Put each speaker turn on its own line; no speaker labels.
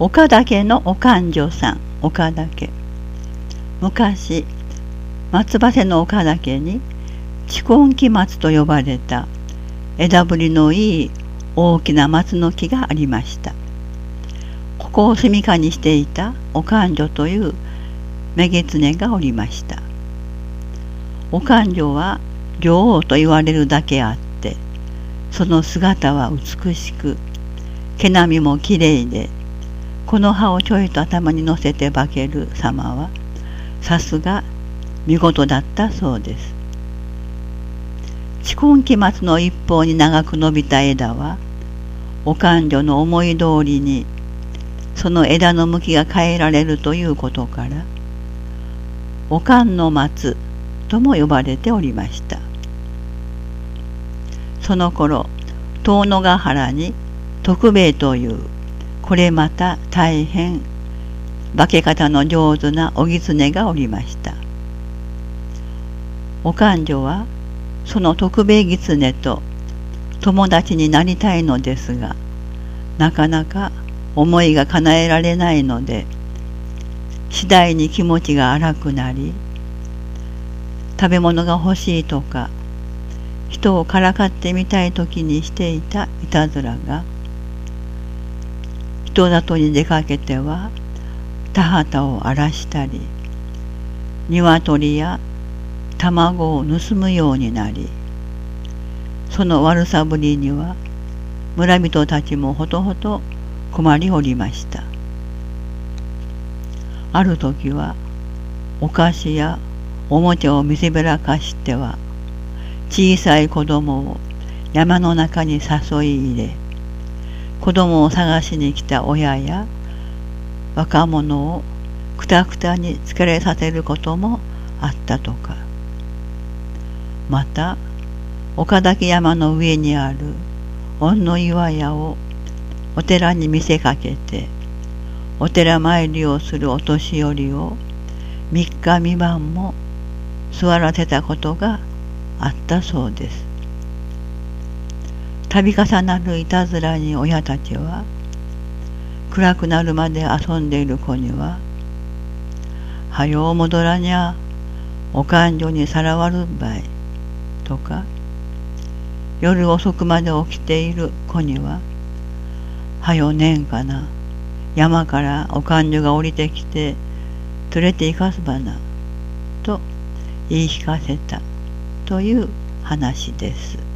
岡田家のお勘定さん。岡田家。昔松葉瀬の岡田家に蓄音機松と呼ばれた枝ぶりのいい大きな松の木がありました。ここを住みかにしていたお勘定という女狐がおりました。お勘定は女王と言われるだけあってその姿は美しく毛並みもきれいでこの葉をちょいと頭に乗せて化ける様はさすが見事だったそうです。蓄音機松の一方に長く伸びた枝はお勘定の思い通りにその枝の向きが変えられるということからおかんの松とも呼ばれておりましたその頃遠野ヶ原に徳兵衛というこれまた大変化け方の上手なお狐がおりました。お勘定はその徳兵衛狐と友達になりたいのですがなかなか思いが叶えられないので次第に気持ちが荒くなり食べ物が欲しいとか人をからかってみたい時にしていたいたずらが人里に出かけては田畑を荒らしたり鶏や卵を盗むようになりその悪さぶりには村人たちもほとほと困りおりました。ある時はお菓子やおもちゃを見せびらかしては小さい子供を山の中に誘い入れ子供を探しに来た親や若者をくたくたに疲れさせることもあったとか。また岡崎山の上にある恩の岩屋をお寺に見せかけてお寺参りをするお年寄りを三日三晩も座らせたことがあったそうです。度重なるいたずらに親たちは暗くなるまで遊んでいる子には「はよう戻らにゃお勘定にさらわるんばい」とか夜遅くまで起きている子には「はよねんかな山からお勘定が降りてきて連れて行かすばな」と言い聞かせたという話です。